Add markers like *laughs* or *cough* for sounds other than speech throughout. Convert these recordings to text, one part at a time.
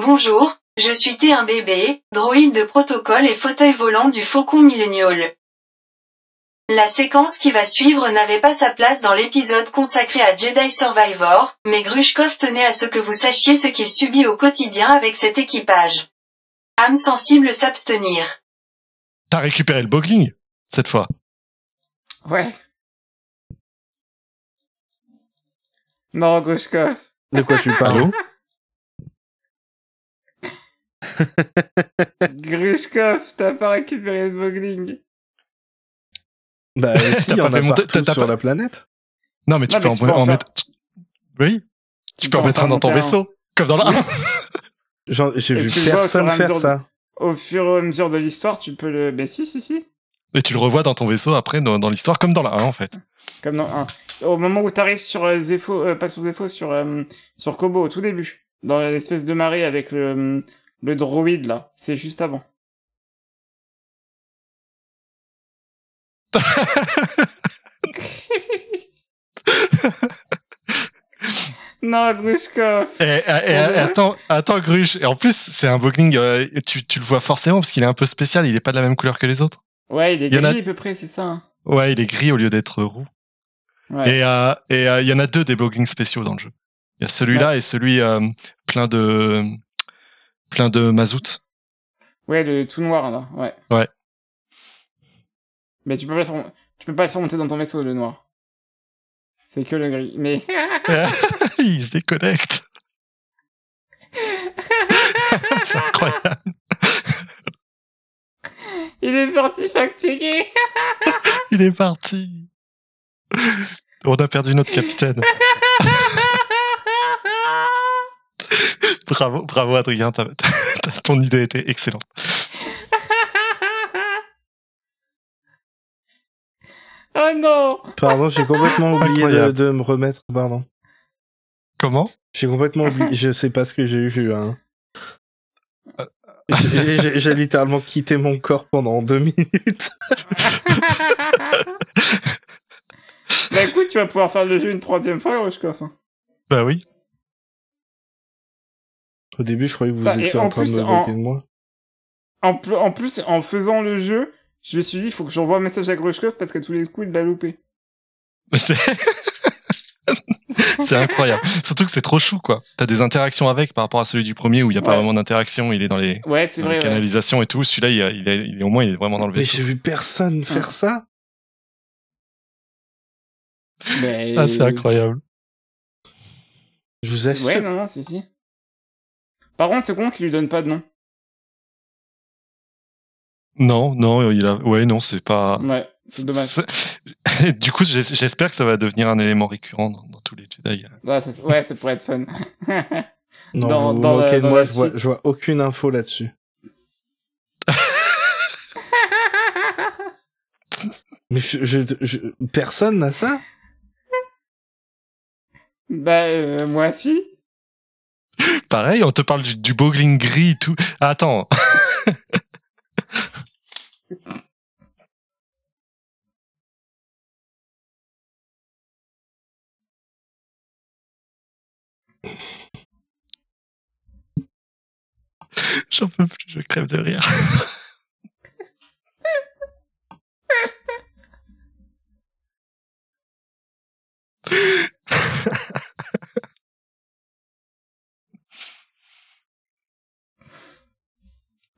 Bonjour, je suis T1BB, droïde de protocole et fauteuil volant du Faucon Millennial. La séquence qui va suivre n'avait pas sa place dans l'épisode consacré à Jedi Survivor, mais Grushkov tenait à ce que vous sachiez ce qu'il subit au quotidien avec cet équipage. Âme sensible s'abstenir. T'as récupéré le bogling, cette fois. Ouais. Non, Grushkov. De quoi tu parles? Grushkov, t'as pas récupéré le bogling. Bah *laughs* si, T'as pas fait monter- partout t'as- t'as sur pas- la planète. Non, mais tu Non, peux mais en, tu peux en en faire- mettre... Oui Tu peux en mettre un dans ton vaisseau, comme dans la 1. *laughs* J'ai Et vu personne fur et à faire mesure ça. Au fur et à mesure de l'histoire, tu peux le... Ben si, si, si. Et tu le revois dans ton vaisseau après, dans, dans l'histoire, comme dans la 1, en fait. Comme dans un. Au moment où t'arrives sur euh, Zepho, euh, pas sur Zepho, sur, euh, sur Kobo, au tout début. Dans l'espèce de marée avec le, le droïde, là. C'est juste avant. *laughs* non, Grushkov. Et, et- et- et attends, attends, Gruche. Et en plus, c'est un bogling, euh, tu, tu le vois forcément parce qu'il est un peu spécial, il est pas de la même couleur que les autres. Ouais, il est Il a- gris à peu près, c'est ça. hein. Ouais, il est gris au lieu d'être roux. Ouais. Et euh, et euh, il y en a deux des boglings spéciaux dans le jeu. Il y a celui-là et celui euh, plein de plein de mazout. Ouais, le tout noir, là. Ouais. Ouais. Mais tu peux pas le faire, tu peux pas le faire monter dans ton vaisseau, le noir. C'est que le gris. Mais, *laughs* *laughs* il se déconnecte. *laughs* c'est incroyable. il est parti fatigué. Il est parti. On a perdu notre capitaine. Bravo, bravo Adrien, t'as- t'as- *laughs* ton idée était excellente. *laughs* oh non! Pardon, j'ai complètement oublié de, me remettre. Pardon. Comment? J'ai complètement oublié. *laughs* Je sais pas ce que j'ai eu. J'ai eu un. J'ai- J'ai j'ai littéralement quitté mon corps pendant deux minutes. bah écoute, tu vas pouvoir faire le jeu une troisième fois, Rochkoff. Bah oui. Au début, je croyais que vous Bah, étiez en en train de plus, me en- moquer de moi. En, pl- en plus, en faisant le jeu, je me suis dit, il faut que j'envoie un message à Grushkov parce que tous les coups, il l'a loupé. *laughs* *laughs* C'est incroyable. Surtout que c'est trop chou, quoi. T'as des interactions avec par rapport à celui du premier où il y a pas vraiment d'interaction, il est dans les, Ouais, c'est dans vrai. les ouais. canalisations et tout. Celui-là, il, a- il, est- il est au moins, il est vraiment dans le Mais j'ai vu personne faire ça. Mais- Ah, c'est incroyable. Je vous assure. Ouais, non, non, si, si. Par contre, c'est con qu'il lui donne pas de nom. Non, non, il a, ouais, non, c'est pas. Ouais, c'est dommage. *laughs* Du coup, j'es- j'espère que ça va devenir un élément récurrent dans, dans tous les Jedi. Ouais, ça, ouais, ça pourrait être fun. Non, Dans- vous vous dans de dans moi, je vois, suite. je vois aucune info là-dessus. *laughs* Mais je, je- je- personne n'a ça? Bah, euh, moi, si. Pareil, on te parle du, du bogling gris tout. Ah, attends. *laughs* J'en peux plus, je crève de rire.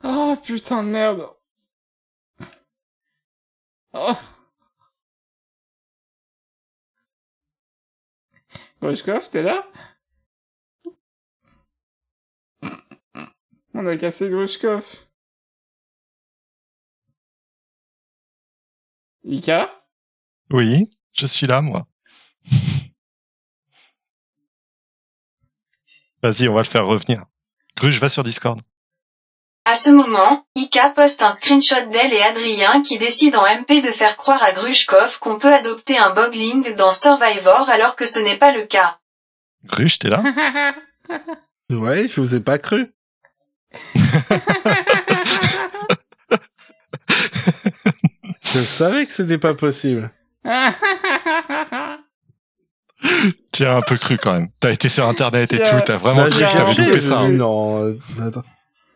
Oh, putain de merde. Oh. Grushkov, t'es là? On a cassé Grushkov. Ika? Oui, je suis là, moi. *laughs* Vas-y, on va le faire revenir. Gruge, va sur Discord. À ce moment, Ika poste un screenshot d'elle et Adrien qui décident en MP de faire croire à Grushkov qu'on peut adopter un bogling dans Survivor alors que ce n'est pas le cas. Gruge, t'es là? *laughs* Ouais, je vous ai pas cru. *laughs* Je savais que c'était pas possible. As un peu cru quand même. T'as été sur internet et tout, t'as vraiment cru que t'avais loupé ça. hein. Non, euh, attends.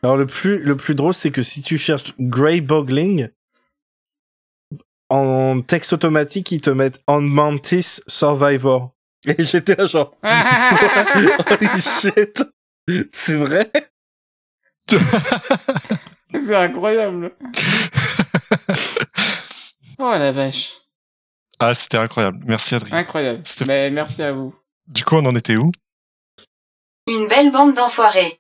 Alors le plus le plus drôle c'est que si tu cherches Grey Bogling en texte automatique ils te mettent On Mantis Survivor. *laughs* Et j'étais là genre holy *laughs* shit. C'est vrai? *laughs* C'est incroyable. Oh la vache. Ah, c'était incroyable. Merci Adrien. Incroyable. Mais merci à vous. Du coup, on en était où? Une belle bande d'enfoirés.